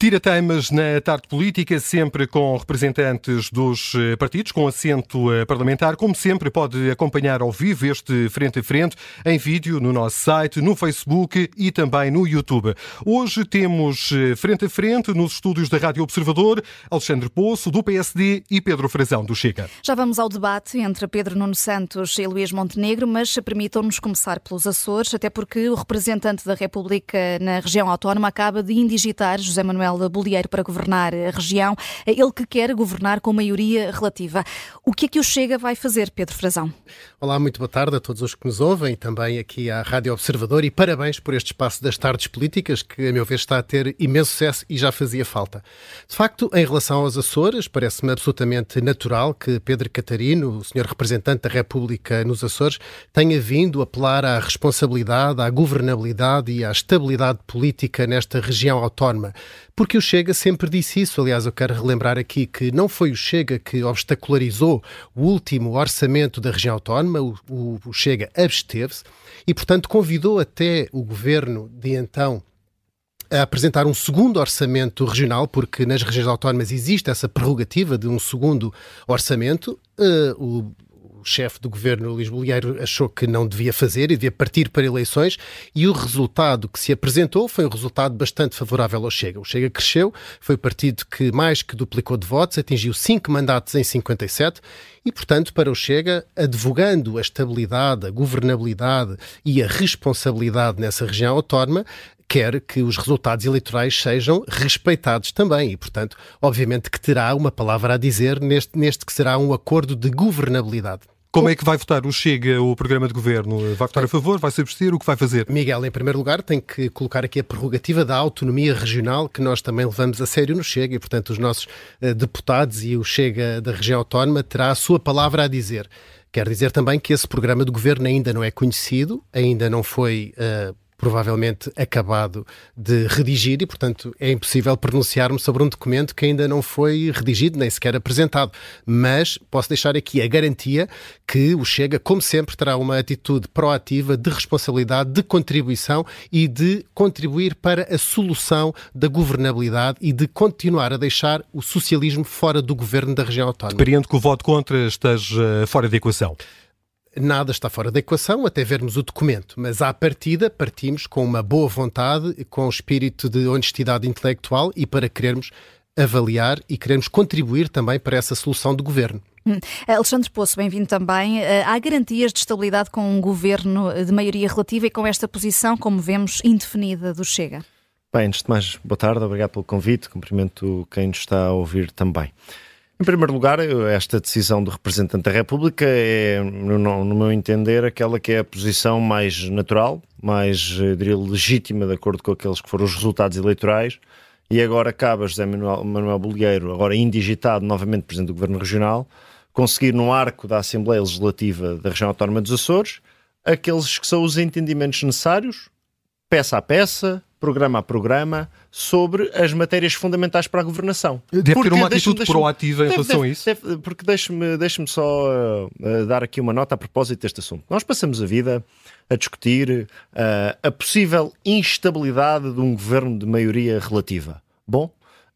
Tira temas na tarde política, sempre com representantes dos eh, partidos, com assento eh, parlamentar. Como sempre, pode acompanhar ao vivo este Frente a Frente em vídeo no nosso site, no Facebook e também no YouTube. Hoje temos eh, Frente a Frente nos estúdios da Rádio Observador, Alexandre Poço, do PSD e Pedro Frazão, do Chega. Já vamos ao debate entre Pedro Nuno Santos e Luís Montenegro, mas permitam-nos começar pelos Açores, até porque o representante da República na região autónoma acaba de indigitar José Manuel Manuel Bolieiro para governar a região, ele que quer governar com maioria relativa. O que é que o Chega vai fazer, Pedro Frazão? Olá, muito boa tarde a todos os que nos ouvem, também aqui à Rádio Observador e parabéns por este espaço das tardes políticas que, a meu ver, está a ter imenso sucesso e já fazia falta. De facto, em relação aos Açores, parece-me absolutamente natural que Pedro Catarino, o senhor representante da República nos Açores, tenha vindo apelar à responsabilidade, à governabilidade e à estabilidade política nesta região autónoma porque o Chega sempre disse isso. Aliás, eu quero relembrar aqui que não foi o Chega que obstacularizou o último orçamento da região autónoma, o, o, Chega absteve-se e, portanto, convidou até o governo de então a apresentar um segundo orçamento regional, porque nas regiões autónomas existe essa prerrogativa de um segundo orçamento. Uh, o o chefe do governo Luís Bolieiro achou que não devia fazer e devia partir para eleições e o resultado que se apresentou foi um resultado bastante favorável ao Chega. O Chega cresceu, foi o partido que mais que duplicou de votos, atingiu cinco mandatos em 57 e, portanto, para o Chega, advogando a estabilidade, a governabilidade e a responsabilidade nessa região autónoma, quer que os resultados eleitorais sejam respeitados também e, portanto, obviamente que terá uma palavra a dizer neste, neste que será um acordo de governabilidade. Como é que vai votar o Chega, o programa de governo? Vai votar a favor? Vai se abster? O que vai fazer? Miguel, em primeiro lugar, tem que colocar aqui a prerrogativa da autonomia regional que nós também levamos a sério no Chega e, portanto, os nossos uh, deputados e o Chega da região autónoma terá a sua palavra a dizer. Quer dizer também que esse programa de governo ainda não é conhecido, ainda não foi uh, provavelmente acabado de redigir e, portanto, é impossível pronunciar-me sobre um documento que ainda não foi redigido, nem sequer apresentado. Mas posso deixar aqui a garantia que o Chega, como sempre, terá uma atitude proativa de responsabilidade, de contribuição e de contribuir para a solução da governabilidade e de continuar a deixar o socialismo fora do governo da região autónoma. Depreendo que o voto contra esteja fora de equação nada está fora da equação até vermos o documento, mas à partida partimos com uma boa vontade, com um espírito de honestidade intelectual e para querermos avaliar e queremos contribuir também para essa solução do governo. Hum. Alexandre Poço, bem-vindo também. Eh, há garantias de estabilidade com um governo de maioria relativa e com esta posição, como vemos, indefinida do Chega? Bem, antes de mais, boa tarde, obrigado pelo convite, cumprimento quem nos está a ouvir também. Em primeiro lugar, esta decisão do representante da República é, no, meu entender, aquela que é a posição mais natural, mais, diria, legítima, de acordo com aqueles que foram os resultados eleitorais. E agora acaba José Manuel, Manuel Bolieiro, agora indigitado novamente Presidente do Governo Regional, conseguir no arco da Assembleia Legislativa da Região Autónoma dos Açores aqueles que são os entendimentos necessários, peça a peça, programa a programa, sobre as matérias fundamentais para a governação. Deve porque ter uma atitude proativa em relação deve, a isso? Deve, porque deixe-me deixe só uh, dar aqui uma nota a propósito deste assunto. Nós passamos a vida a discutir uh, a possível instabilidade de um governo de maioria relativa. Bom,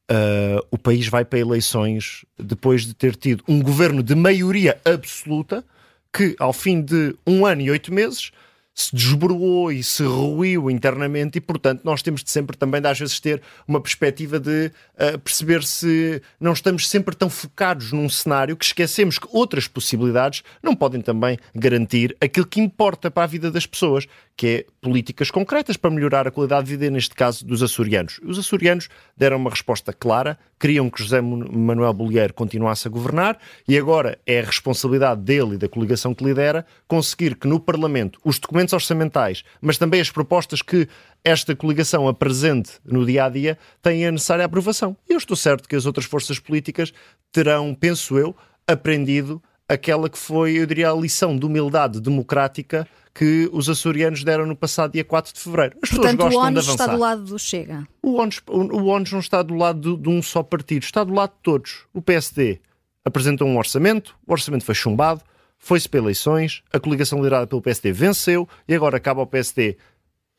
Uh, o país vai para eleições depois de ter tido um governo de maioria absoluta que, ao fim de um ano e oito meses, se desbroou e se ruiu internamente e, portanto, nós temos de sempre também, de, às vezes, ter uma perspectiva de uh, perceber se não estamos sempre tão focados num cenário que esquecemos que outras possibilidades não podem também garantir aquilo que importa para a vida das pessoas, que é políticas concretas para melhorar a qualidade de vida, neste caso dos açorianos. Os açorianos deram uma resposta clara, queriam que José Manuel Bolheiro continuasse a governar e agora é a responsabilidade dele e da coligação que lidera conseguir que no Parlamento os documentos orçamentais, mas também as propostas que esta coligação apresente no dia a dia tenham a necessária aprovação. E eu estou certo que as outras forças políticas terão, penso eu, aprendido aquela que foi, eu diria, a lição de humildade democrática que os açorianos deram no passado dia 4 de fevereiro. As Portanto, pessoas gostam o ONU está do lado do Chega. O ONU, o ONU não está do lado de, de um só partido, está do lado de todos. O PSD apresentou um orçamento, o orçamento foi chumbado, foi-se para eleições, a coligação liderada pelo PSD venceu e agora acaba o PSD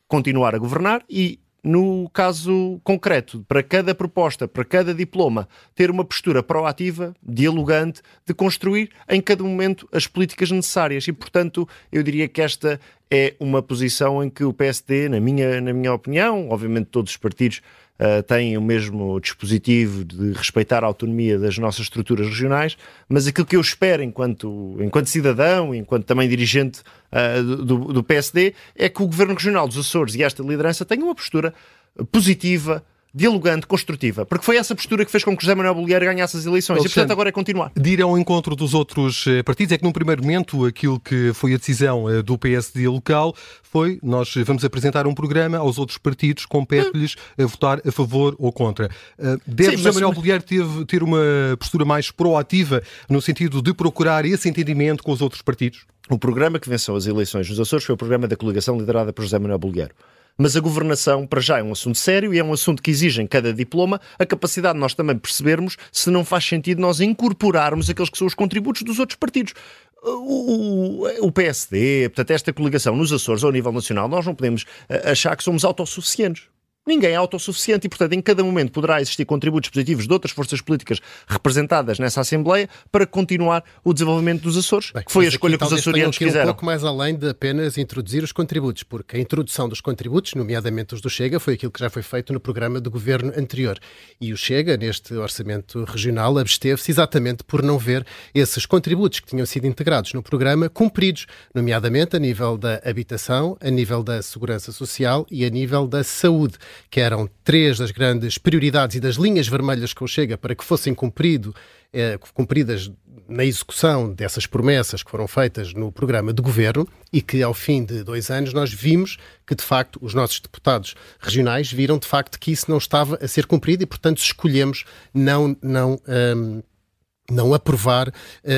continuar a governar e no caso concreto, para cada proposta, para cada diploma, ter uma postura proativa, dialogante, de construir em cada momento as políticas necessárias. E, portanto, eu diria que esta é uma posição em que o PSD, na minha, na minha opinião, obviamente todos os partidos uh, têm o mesmo dispositivo de respeitar a autonomia das nossas estruturas regionais, mas aquilo que eu espero enquanto, enquanto cidadão, enquanto também dirigente uh, do, do PSD, é que o Governo Regional dos Açores e esta liderança tenham uma postura positiva, dialogante, construtiva, porque foi essa postura que fez com que José Manuel Bolieiro ganhasse as eleições Alexandre, e, portanto, agora é continuar. De ir ao encontro dos outros eh, partidos, é que num primeiro momento aquilo que foi a decisão eh, do PSD local foi nós vamos apresentar um programa aos outros partidos, compete-lhes hum. votar a favor ou contra. Eh, deve Sim, José Manuel Bolieiro ter, ter uma postura mais proativa no sentido de procurar esse entendimento com os outros partidos? O programa que venceu as eleições nos Açores foi o programa da coligação liderada por José Manuel Bolieiro mas a governação, para já, é um assunto sério e é um assunto que exige em cada diploma a capacidade de nós também percebermos se não faz sentido nós incorporarmos aqueles que são os contributos dos outros partidos. O, o, PSD, portanto, esta coligação nos Açores ao nível nacional, nós não podemos eh, achar que somos autossuficientes. Ninguém é autossuficiente e, portanto, em cada momento poderá existir contributos positivos de outras forças políticas representadas nessa Assembleia para continuar o desenvolvimento dos Açores, Bem, que foi a escolha que os açorianos quiseram. um pouco mais além de apenas introduzir os contributos, porque a introdução dos contributos, nomeadamente os do Chega, foi aquilo que já foi feito no programa do governo anterior. E o Chega, neste orçamento regional, absteve-se exatamente por não ver esses contributos que tinham sido integrados no programa cumpridos, nomeadamente a nível da habitação, a nível da segurança social e a nível da saúde que eram três das grandes prioridades e das linhas vermelhas que o Chega para que fossem cumprido, eh, cumpridas na execução dessas promessas que foram feitas no programa de governo e que ao fim de dois anos nós vimos que de facto os nossos deputados regionais viram de facto que isso não estava a ser cumprido e portanto escolhemos não não um, não aprovar uh,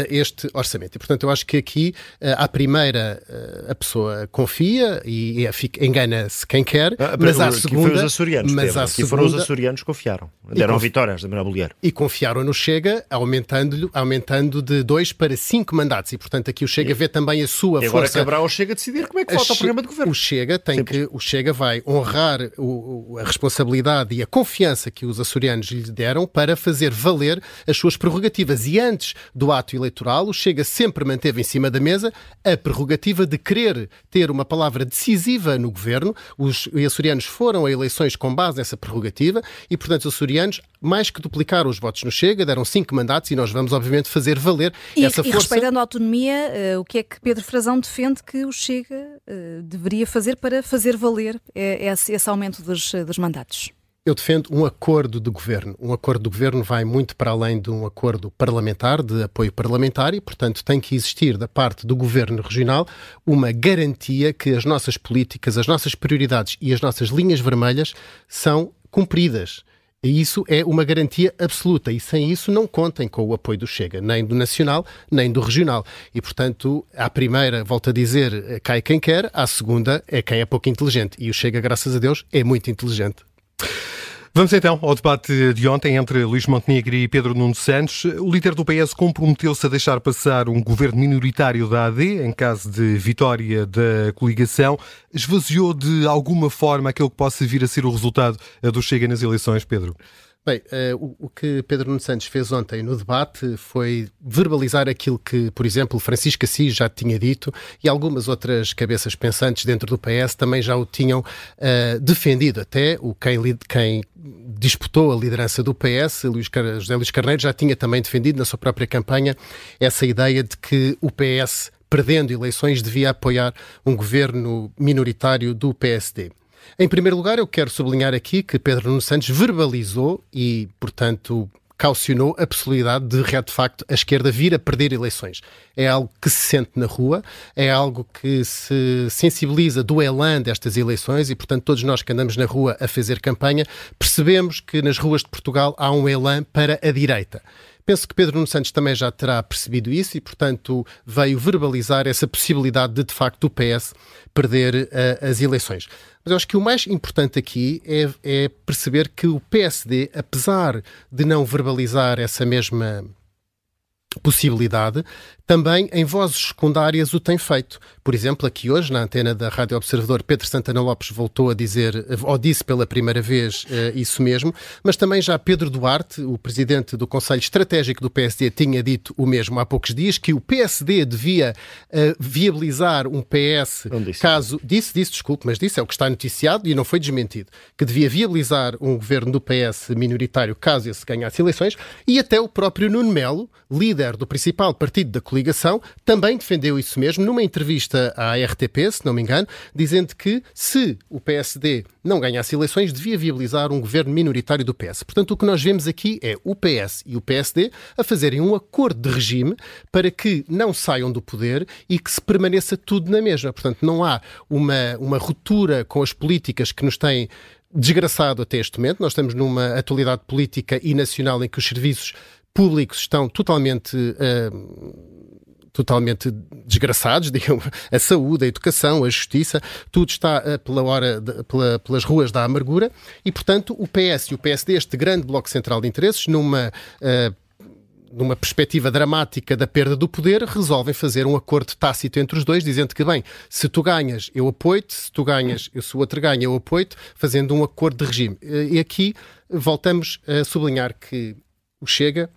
este orçamento. E, portanto, eu acho que aqui, uh, à primeira, uh, a pessoa confia e, e engana-se quem quer, ah, mas à segunda... Foi os açorianos, mas à segunda, foram os açorianos que confiaram. Deram conf... vitórias da Bolieiro. E confiaram no Chega, aumentando, aumentando de dois para cinco mandatos. E, portanto, aqui o Chega e... vê também a sua e força... agora caberá ao Chega decidir como é que vota o programa de governo. O Chega tem Simples. que... O Chega vai honrar o, a responsabilidade e a confiança que os açorianos lhe deram para fazer valer as suas prerrogativas e antes do ato eleitoral, o Chega sempre manteve em cima da mesa a prerrogativa de querer ter uma palavra decisiva no governo. Os açorianos foram a eleições com base nessa prerrogativa e, portanto, os açorianos, mais que duplicaram os votos no Chega, deram cinco mandatos e nós vamos, obviamente, fazer valer e, essa força. E respeitando a autonomia, uh, o que é que Pedro Frazão defende que o Chega uh, deveria fazer para fazer valer uh, esse, esse, aumento dos, dos mandatos? Eu defendo um acordo de governo. Um acordo de governo vai muito para além de um acordo parlamentar, de apoio parlamentar, e, portanto, tem que existir da parte do governo regional uma garantia que as nossas políticas, as nossas prioridades e as nossas linhas vermelhas são cumpridas. E isso é uma garantia absoluta e sem isso não contem com o apoio do Chega, nem do nacional, nem do regional. E, portanto, à primeira, volto a dizer, cai quem quer, à segunda é quem é pouco inteligente. E o Chega, graças a Deus, é muito inteligente. Vamos então ao debate de ontem entre Luís Montenegro e Pedro Nuno Santos. O líder do PS comprometeu-se a deixar passar um governo minoritário da AD em caso de vitória da coligação. Esvaziou de alguma forma aquilo que possa vir a ser o resultado do Chega nas eleições, Pedro? Bem, uh, o, o, que Pedro Nuno Santos fez ontem no debate foi verbalizar aquilo que, por exemplo, Francisco Assis já tinha dito e algumas outras cabeças pensantes dentro do PS também já o tinham uh, defendido. Até o quem, quem disputou a liderança do PS, Luís, José Luís Carneiro, já tinha também defendido na sua própria campanha essa ideia de que o PS, perdendo eleições, devia apoiar um governo minoritário do PSD. Em primeiro lugar, eu quero sublinhar aqui que Pedro Nuno Santos verbalizou e, portanto, caucionou a possibilidade de, de facto, a esquerda vir a perder eleições. É algo que se sente na rua, é algo que se sensibiliza do elan destas eleições e, portanto, todos nós que andamos na rua a fazer campanha percebemos que nas ruas de Portugal há um elan para a direita. Penso que Pedro Nuno Santos também já terá percebido isso e, portanto, veio verbalizar essa possibilidade de, de facto, o PS perder uh, as eleições. Mas eu acho que o mais importante aqui é, é perceber que o PSD, apesar de não verbalizar essa mesma possibilidade, também em vozes secundárias o tem feito. Por exemplo, aqui hoje, na antena da Rádio Observador, Pedro Santana Lopes voltou a dizer, ou disse pela primeira vez uh, isso mesmo, mas também já Pedro Duarte, o presidente do Conselho Estratégico do PSD, tinha dito o mesmo há poucos dias, que o PSD devia uh, viabilizar um PS disse. caso. Disse, disse, desculpe, mas disse, é o que está noticiado e não foi desmentido, que devia viabilizar um governo do PS minoritário caso esse ganhasse eleições, e até o próprio Nuno Melo, líder do principal partido da coligação, também defendeu isso mesmo numa entrevista à RTP, se não me engano, dizendo que se o PSD não ganhasse eleições, devia viabilizar um governo minoritário do PS. Portanto, o que nós vemos aqui é o PS e o PSD a fazerem um acordo de regime para que não saiam do poder e que se permaneça tudo na mesma. Portanto, não há uma, uma ruptura com as políticas que nos têm desgraçado até este momento. Nós estamos numa atualidade política e nacional em que os serviços públicos estão totalmente. Uh, totalmente desgraçados, digamos, a saúde, a educação, a justiça, tudo está uh, pela hora de, pela, pelas ruas da amargura e, portanto, o PS e o PSD, este grande bloco central de interesses, numa uh, numa perspectiva dramática da perda do poder, resolvem fazer um acordo tácito entre os dois, dizendo que, bem, se tu ganhas, eu apoio-te, se tu ganhas, se o outro ganha, eu apoio-te, fazendo um acordo de regime. E aqui voltamos a sublinhar que o Chega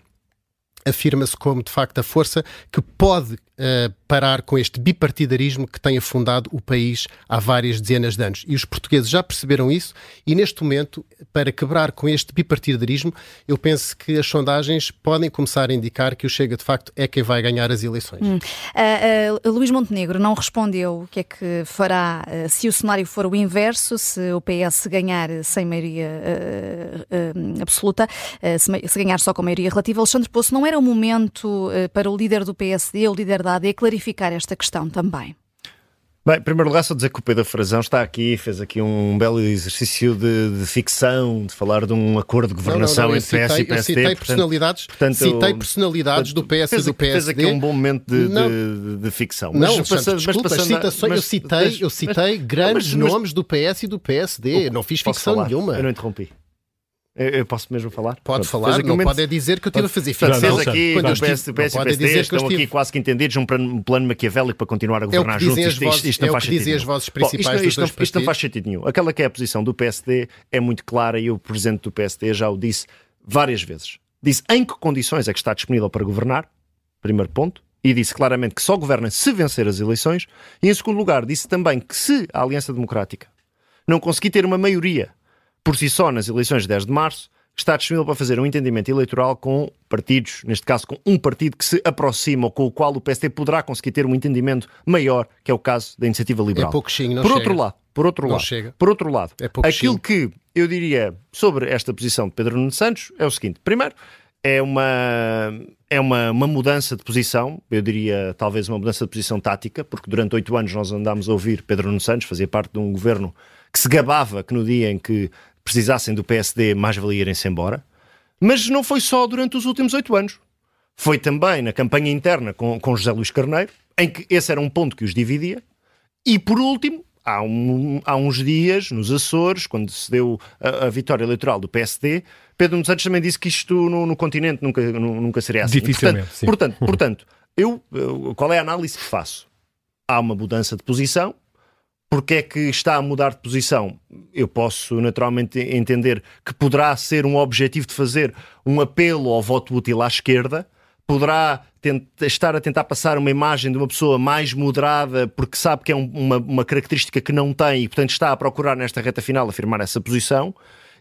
afirma-se como, de facto, a força que pode uh, parar com este bipartidarismo que tem afundado o país há várias dezenas de anos. E os portugueses já perceberam isso e, neste momento, para quebrar com este bipartidarismo, eu penso que as sondagens podem começar a indicar que o Chega, de facto, é quem vai ganhar as eleições. Hum. Uh, uh, Luís Montenegro não respondeu o que é que fará se o cenário for o inverso, se o PS ganhar sem maioria absoluta, se, se, ganhar só com maioria relativa. Alexandre Poço, não era o momento para o líder do PSD, o líder da AD, clarificar esta questão também? Bem, em primeiro lugar, só dizer que o Pedro Frazão está aqui, fez aqui um belo exercício de, de ficção, de falar de um acordo de governação não, não, não, entre PS e PSD. Eu citei portanto, personalidades, portanto, citei personalidades portanto, do PS fez, e do PSD. Fez aqui um bom momento de, de, de ficção. Mas, não, passa, desculpa, mas citações, mas, eu citei, mas, eu citei grandes nomes do PS e do PSD. não fiz ficção falar? nenhuma. Eu não interrompi. Eu posso mesmo falar? Pode Pronto, falar, não momento... pode dizer que eu estive a fazer. Vocês aqui, quando o PS, o PS, PSD estão estive... aqui quase que entendidos um plano, plano maquiavélico para continuar a governar é juntos. Isto, vozes, isto, não é faz sentido. Dizem as vozes principais Bom, isto, não, isto, isto não faz sentido nenhum. Aquela que é a posição do PSD é muito clara e o presidente do PSD já o disse várias vezes. Disse em que condições é que está disponível para governar, primeiro ponto, e disse claramente que só governa se vencer as eleições, e em segundo lugar disse também que se a Aliança Democrática não conseguir ter uma maioria por si só nas eleições de 10 de março, está disponível para fazer um entendimento eleitoral com partidos, neste caso com um partido que se aproxima ou com o qual o PSD poderá conseguir ter um entendimento maior, que é o caso da Iniciativa Liberal. É pouquinho, não por chega. outro lado, por outro não lado, chega. por outro lado, é aquilo que eu diria sobre esta posição de Pedro Nuno Santos é o seguinte: primeiro, é uma é uma, uma mudança de posição, eu diria talvez uma mudança de posição tática, porque durante oito anos nós andámos a ouvir Pedro Nuno Santos, fazia parte de um governo que se gabava que no dia em que precisassem do PSD mais valia irem-se embora. Mas não foi só durante os últimos oito anos. Foi também na campanha interna com, com José Luís Carneiro, em que esse era um ponto que os dividia. E por último, há, um, há uns dias, nos Açores, quando se deu a, a, vitória eleitoral do PSD, Pedro Nunes Santos também disse que isto no, no continente nunca, nunca seria assim. Dificilmente, portanto, portanto, portanto eu, eu, qual é a análise que faço? Há uma mudança de posição, porque é que está a mudar de posição? Eu posso naturalmente entender que poderá ser um objetivo de fazer um apelo ao voto útil à esquerda, poderá estar a tentar passar uma imagem de uma pessoa mais moderada porque sabe que é um, uma, uma característica que não tem e, portanto, está a procurar nesta reta final afirmar essa posição.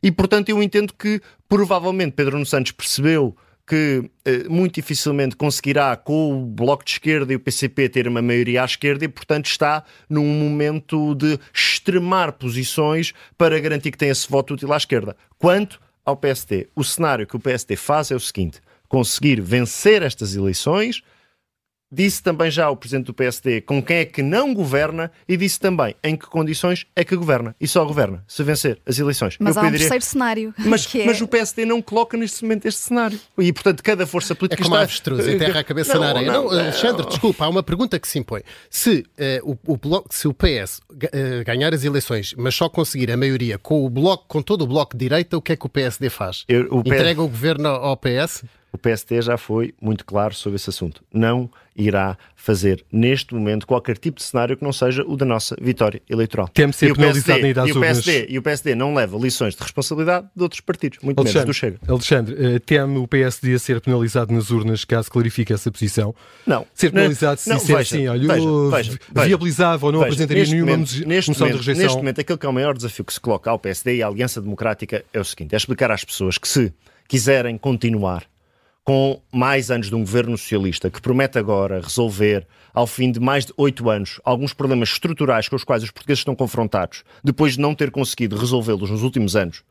E, portanto, eu entendo que provavelmente Pedro Nuno Santos percebeu que eh, muito dificilmente conseguirá, com o Bloco de Esquerda e o PCP, ter uma maioria à esquerda e, portanto, está num momento de extremar posições para garantir que tem esse voto útil à esquerda. Quanto ao PSD, o cenário que o PSD faz é o seguinte: conseguir vencer estas eleições Disse também já o presidente do PSD com quem é que não governa e disse também em que condições é que governa. E só governa se vencer as eleições. Mas Eu há pediria... um terceiro cenário. Mas, é... mas o PSD não coloca neste momento este cenário. E, portanto, cada força política é como está... avestruz, enterra a cabeça não, na areia. Não, não, Alexandre, desculpa, há uma pergunta que se impõe. Se, uh, o, o, bloco, se o PS uh, eh, ganhar as eleições, mas só conseguir a maioria com o bloco, com todo o bloco de direita, o que é que o PSD faz? Eu, o Entrega PS... o governo ao PS? O PSD já foi muito claro sobre esse assunto. Não irá fazer, neste momento, qualquer tipo de cenário que não seja o da nossa vitória eleitoral. Teme ser penalizado na ida às e o, PSD, e o PSD não leva lições de responsabilidade de outros partidos, muito Alexandre, menos do Chega. Alexandre, eh, teme o PSD a ser penalizado nas urnas caso clarifique essa posição? Não. Ser penalizado se disser assim, olha, veja, veja, viabilizava ou não veja, apresentaria nenhuma momento, neste moção momento, de rejeição? Neste momento, aquele que é o maior desafio que se coloca ao PSD e à Aliança Democrática é o seguinte, é explicar às pessoas que se quiserem continuar com mais anos de um governo socialista que promete agora resolver, ao fim de mais de oito anos, alguns problemas estruturais com os quais os portugueses estão confrontados, depois de não ter conseguido resolvê-los nos últimos anos,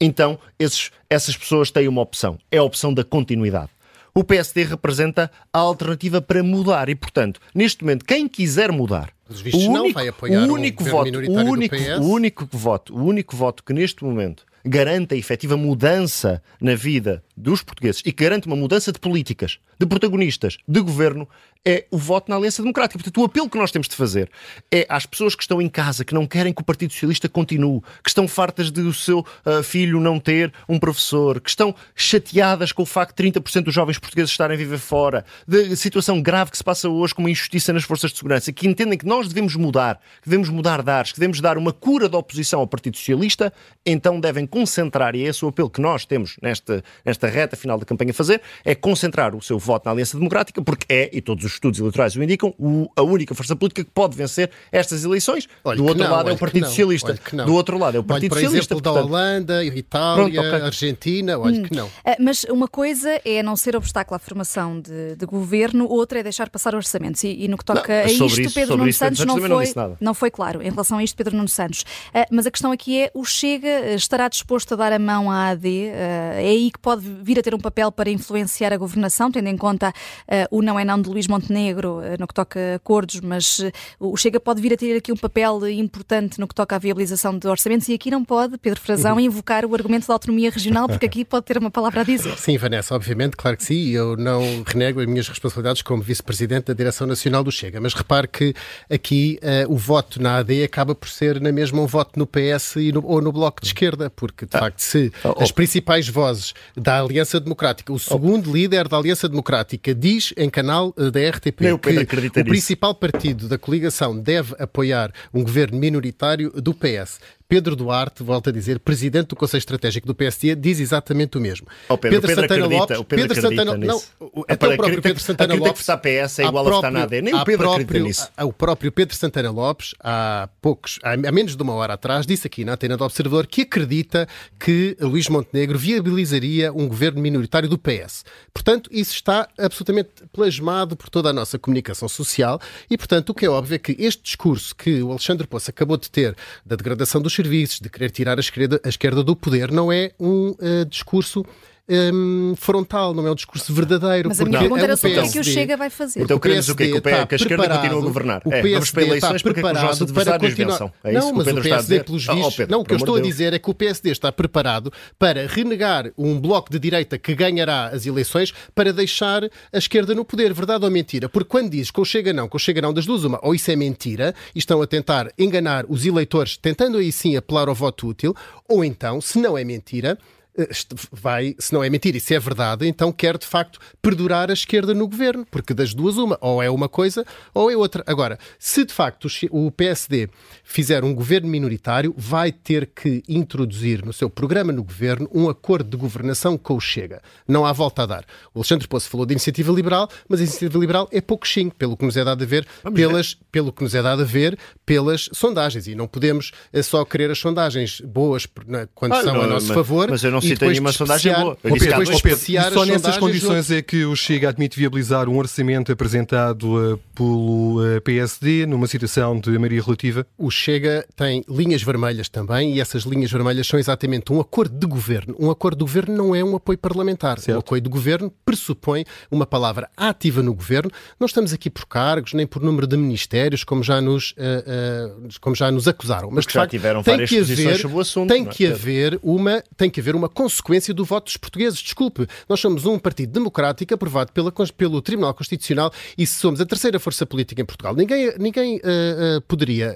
então esses, essas pessoas têm uma opção. É a opção da continuidade. O PSD representa a alternativa para mudar e, portanto, neste momento, quem quiser mudar, o único, o único voto, o único, o único voto, o único voto que neste momento garante a efetiva mudança na vida dos portugueses e que garante uma mudança de políticas, de protagonistas, de governo, é o voto na Aliança Democrática. Portanto, o apelo que nós temos de fazer é às pessoas que estão em casa, que não querem que o Partido Socialista continue, que estão fartas de o seu uh, filho não ter um professor, que estão chateadas com o facto de 30% dos jovens portugueses estarem a viver fora, da situação grave que se passa hoje com uma injustiça nas forças de segurança, que entendem que nós devemos mudar, que devemos mudar de ares, que devemos dar uma cura da oposição ao Partido Socialista, então devem concentrar, e é esse o apelo que nós temos nesta, nesta reta final da campanha a fazer, é concentrar o seu voto na Aliança Democrática, porque é, e todos os estudos eleitorais o indicam, o, a única força política que pode vencer estas eleições. Olha do outro não, lado é o Partido Socialista. Do outro lado é o Partido olha, por Socialista. Exemplo, portanto... da Holanda, Itália, Pronto, okay. Argentina, olha hum. que não. Ah, mas uma coisa é não ser obstáculo à formação de, de governo, outra é deixar passar orçamentos. E, e no que toca não, a isto, isso, Pedro Nuno Santos não foi, não, não, foi claro em relação a isto, Pedro Nuno Santos. Uh, mas a questão aqui é: o Chega estará disposto a dar a mão à AD? Uh, é aí que pode vir a ter um papel para influenciar a governação, tendo em conta uh, o não é não de Luís Montenegro no que toca a acordos, mas o Chega pode vir a ter aqui um papel importante no que toca à viabilização de orçamentos e aqui não pode, Pedro Frazão, uhum. invocar o argumento da autonomia regional, porque aqui pode ter uma palavra a dizer. Sim, Vanessa, obviamente, claro que sim, eu não renego as minhas responsabilidades como vice-presidente da Direção Nacional do Chega, mas repare que aqui uh, o voto na AD acaba por ser na mesma um voto no PS e no, ou no Bloco de Esquerda, porque de ah. facto se oh, oh. as principais vozes da Aliança Democrática, o segundo oh. líder da Aliança Democrática diz em canal uh, da RTP que o principal partido da coligação deve apoiar um governo minoritário do PS. Pedro Duarte, volta a dizer, presidente do Conselho Estratégico do PSD, diz exatamente o mesmo. Oh, Pedro, Pedro, Pedro Santana Lopes, o Pedro, Pedro Santana, não, até o próprio Pedro Santana Lopes, que PS é igual a, próprio, a na nem o Pedro próprio, acredita nisso. O próprio Pedro Santana Lopes, há poucos, há menos de uma hora atrás, disse aqui na antena do Observador que acredita que Luís Montenegro viabilizaria um governo minoritário do PS. Portanto, isso está absolutamente plasmado por toda a nossa comunicação social e, portanto, o que é óbvio é que este discurso que o Alexandre Poço acabou de ter da degradação dos serviços, de querer tirar a esquerda, a esquerda do poder, não é um uh, discurso um, frontal, não é um discurso verdadeiro. Mas a minha pergunta era sobre o que o Chega vai fazer. Então queremos o quê? Que, o que a esquerda continue a governar. O PSD é, vamos para eleições está preparado para continuar. É não, mas o, o PSD, pelos vistos... Oh, Pedro, não, o que eu estou a dizer é que o PSD está preparado para renegar um bloco de direita que ganhará as eleições para deixar a esquerda no poder. Verdade ou mentira? Porque quando dizes que o Chega não, que o Chega não das duas uma, ou isso é mentira e estão a tentar enganar os eleitores, tentando aí sim apelar ao voto útil, ou então, se não é mentira, vai, se não é mentira e se é verdade, então quer de facto perdurar a esquerda no governo, porque das duas uma, ou é uma coisa ou é outra. Agora, se de facto o PSD fizer um governo minoritário, vai ter que introduzir no seu programa no governo um acordo de governação com o Chega. Não há volta a dar. O Alexandre Poço falou de iniciativa liberal, mas a iniciativa liberal é pouco xingo, pelo que nos é dado a ver, pelas, pelo que nos é dado a ver pelas sondagens. E não podemos eh, só querer as sondagens boas quando ah, são não, a nosso mas, favor. Mas eu não citei nenhuma sondagem boa. Oh, Pedro, depois, Pedro, só nessas condições é que o Chega admite viabilizar um orçamento apresentado uh, pelo uh, PSD numa situação de maioria relativa? O Chega tem linhas vermelhas também e essas linhas vermelhas são exatamente um acordo de governo. Um acordo de governo não é um apoio parlamentar. Certo. Um apoio de governo pressupõe uma palavra ativa no governo. Não estamos aqui por cargos nem por número de ministérios, como já nos, uh, uh, como já nos acusaram. Mas, Porque de facto, tiveram tem que haver, sobre o assunto, tem é, que haver uma tem que haver uma consequência do voto dos portugueses. Desculpe, nós somos um partido democrático aprovado pela, pelo Tribunal Constitucional e somos a terceira força política em Portugal. Ninguém, ninguém uh, uh, poderia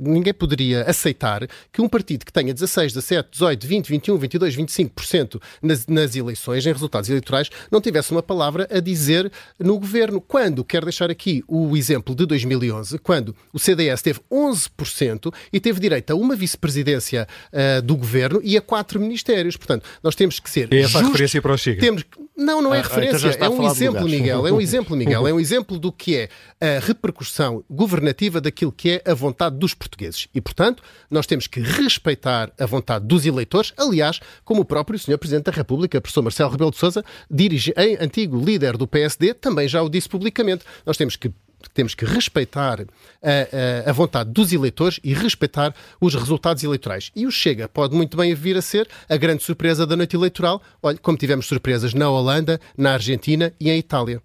ninguém poderia aceitar que um partido que tenha 16, 17, 18, 20, 21, 22, 25% nas, nas eleições, em resultados eleitorais, não tivesse uma palavra a dizer no governo. Quando, quero deixar aqui o exemplo de 2011, quando o CDS teve 11% e teve direito a uma vice-presidência uh, do governo e a quatro ministérios. Portanto, nós temos que ser. É essa justos, a referência para o Chega? Temos, não, não é ah, então referência. Então é um exemplo, Miguel. É um exemplo, Miguel. É um exemplo do que é a repercussão governativa daquilo que é a vontade dos portugueses. E, portanto, nós temos que respeitar a vontade dos eleitores, aliás, como o próprio Sr. Presidente da República, professor Marcelo Rebelo de Sousa, dirige, antigo líder do PSD, também já o disse publicamente. Nós temos que temos que respeitar a, a, a, vontade dos eleitores e respeitar os resultados eleitorais. E o Chega pode muito bem vir a ser a grande surpresa da noite eleitoral, olha, como tivemos surpresas na Holanda, na Argentina e em Itália.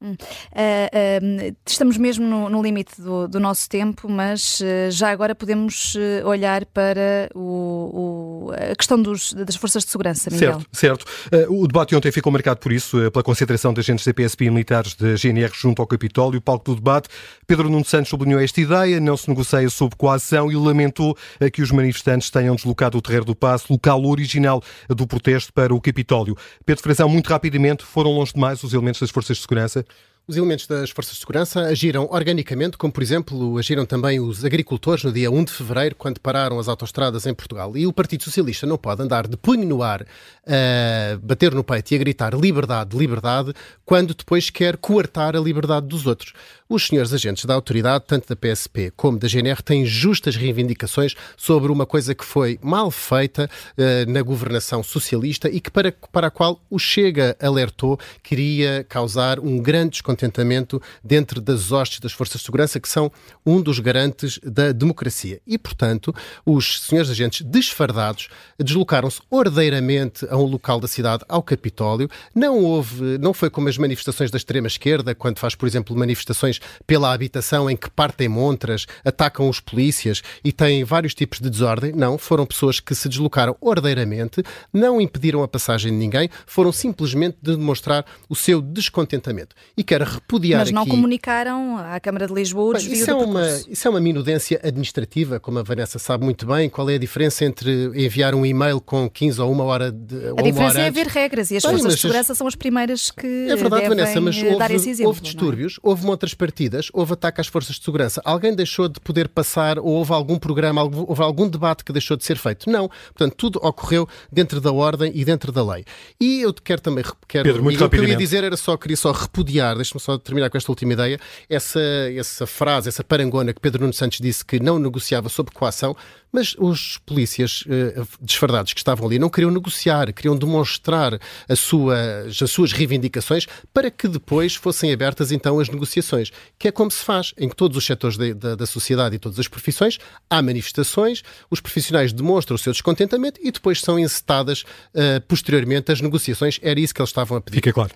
Uh, uh, estamos mesmo no, no limite do, do, nosso tempo, mas uh, já agora podemos olhar para o, o, a questão dos, das forças de segurança, Miguel. Certo, certo. o debate ontem ficou marcado por isso, pela concentração de agentes da PSP e militares da GNR junto ao Capitólio. Palco do debate, Pedro Nuno Santos sublinhou esta ideia, não se negocia sob coação e lamentou que os manifestantes tenham deslocado o Terreiro do Passo, local original do protesto, para o Capitólio. Pedro Frazão, muito rapidamente, foram longe demais os elementos das forças de segurança? Os elementos das forças de segurança agiram organicamente, como por exemplo agiram também os agricultores no dia 1 de fevereiro, quando pararam as autostradas em Portugal. E o Partido Socialista não pode andar de punho no ar, a bater no peito e a gritar liberdade, liberdade, quando depois quer coartar a liberdade dos outros. Os senhores agentes da autoridade, tanto da PSP como da GNR, têm justas reivindicações sobre uma coisa que foi mal feita uh, na governação socialista e que para, para a qual o Chega alertou queria causar um grande descontentamento dentro das hostes das forças de segurança, que são um dos garantes da democracia. E, portanto, os senhores agentes desfardados deslocaram-se ordeiramente a um local da cidade, ao Capitólio. Não houve, não foi como as manifestações da extrema-esquerda, quando faz, por exemplo, manifestações pela habitação em que partem montras, atacam os polícias e têm vários tipos de desordem. Não, foram pessoas que se deslocaram ordeiramente, não impediram a passagem de ninguém, foram simplesmente de demonstrar o seu descontentamento. E quero repudiar Mas não aqui... comunicaram à Câmara de Lisboa o desvio isso é uma Isso é uma minudência administrativa, como a Vanessa sabe muito bem. Qual é a diferença entre enviar um e-mail com 15 ou uma hora de A diferença é haver regras e as forças de segurança são as primeiras que É verdade, Vanessa, mas houve, houve é? distúrbios, houve montas partidas, houve ataque às forças de segurança. Alguém deixou de poder passar ou houve algum programa, houve algum debate que deixou de ser feito? Não. Portanto, tudo ocorreu dentro da ordem e dentro da lei. E eu quero também... Quero, Pedro, muito o que eu ia dizer era só, queria só repudiar, só terminar com esta última ideia, essa, essa frase, essa parangona que Pedro Nuno Santos disse que não negociava sob coação, mas os polícias uh, desfardados que estavam ali não queriam negociar, queriam demonstrar sua, as suas reivindicações para que depois fossem abertas então as negociações, que é como se faz em todos os setores de, de, da sociedade e todas as profissões, há manifestações, os profissionais demonstram o seu descontentamento e depois são encetadas uh, posteriormente as negociações. Era isso que eles estavam a pedir. Fica claro.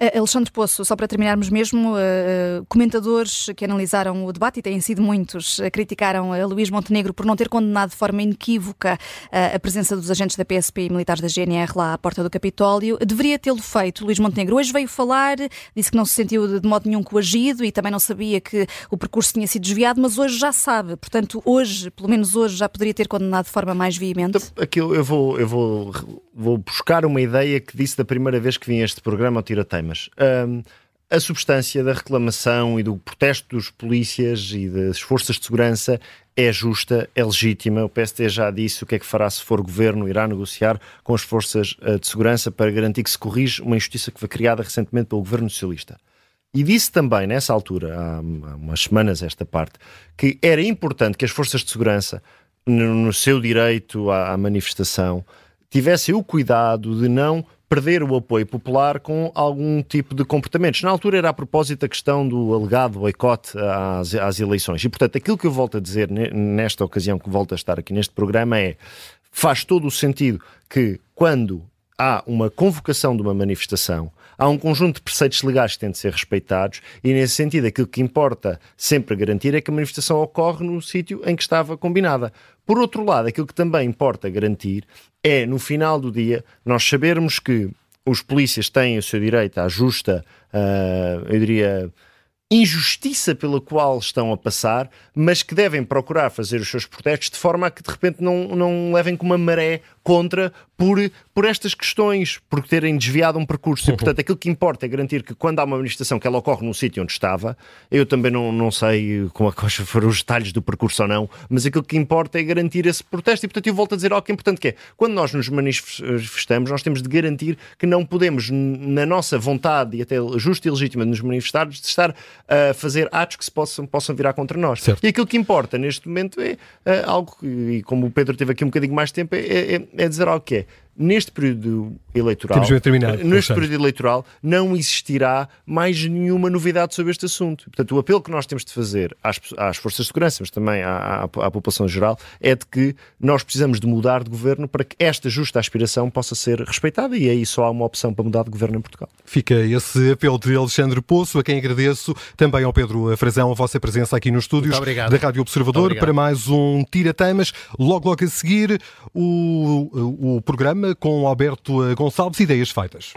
Uh, Alexandre Poço, só para terminarmos mesmo, uh, comentadores que analisaram o debate, e têm sido muitos, uh, criticaram a Luís Montenegro por não ter condenado de forma inequívoca a presença dos agentes da PSP e militares da GNR lá à porta do Capitólio. Deveria tê-lo feito, Luís Montenegro. Hoje veio falar, disse que não se sentiu de, modo nenhum coagido e também não sabia que o percurso tinha sido desviado, mas hoje já sabe. Portanto, hoje, pelo menos hoje, já poderia ter condenado de forma mais veemente. Então, aqui eu vou, eu vou, vou buscar uma ideia que disse da primeira vez que vim a este programa ao Tira temas. Um, a substância da reclamação e do protesto dos polícias e das forças de segurança é justa, é legítima. O PST já disse o que é que fará se for governo, irá negociar com as forças ah, de segurança para garantir que se corrige uma injustiça que foi criada recentemente pelo governo socialista. E disse também, nessa altura, há umas semanas esta parte, que era importante que as forças de segurança, no seu direito à manifestação, tivessem o cuidado de não perder o apoio popular com algum tipo de comportamentos. Na altura era a propósito da questão do alegado boicote às, às eleições. E, portanto, aquilo que eu volto a dizer nesta ocasião, que volto a estar aqui neste programa, é faz todo o sentido que quando há uma convocação de uma manifestação, há um conjunto de preceitos legais que têm de ser respeitados e, nesse sentido, aquilo que importa sempre garantir é que a manifestação ocorre no sítio em que estava combinada. Por outro lado, aquilo que também importa garantir é, no final do dia, nós sabermos que os polícias têm o seu direito à justa, uh, eu diria, injustiça pela qual estão a passar, mas que devem procurar fazer os seus protestos de forma a que de repente não, não levem com uma maré contra por, por estas questões, por terem desviado um percurso. E, uhum. portanto, aquilo que importa é garantir que quando há uma manifestação que ela ocorre num sítio onde estava, eu também não, não sei como é foram os detalhes do percurso ou não, mas aquilo que importa é garantir esse protesto. E, portanto, eu volto a dizer algo que é importante que é, quando nós nos manifestamos, nós temos de garantir que não podemos, na nossa vontade e até justa e legítima de nos manifestar, de estar a fazer atos que se possam, possam virar contra nós. Certo. E aquilo que importa neste momento é, é algo, e como o Pedro teve aqui um bocadinho mais tempo, é, é, é dizer é neste período eleitoral, terminar, neste período eleitoral, não existirá mais nenhuma novidade sobre este assunto. Portanto, o apelo que nós temos de fazer às, às forças de segurança, mas também à, à, à, população geral, é de que nós precisamos de mudar de governo para que esta justa aspiração possa ser respeitada e aí só há uma opção para mudar de governo em Portugal. Fica esse apelo de Alexandre Poço, a quem agradeço, também ao Pedro Frazão, a vossa presença aqui nos estúdios da Rádio Observador para mais um Tira Temas. Logo, logo a seguir, o, o com Alberto Gonçalves, Ideias Feitas.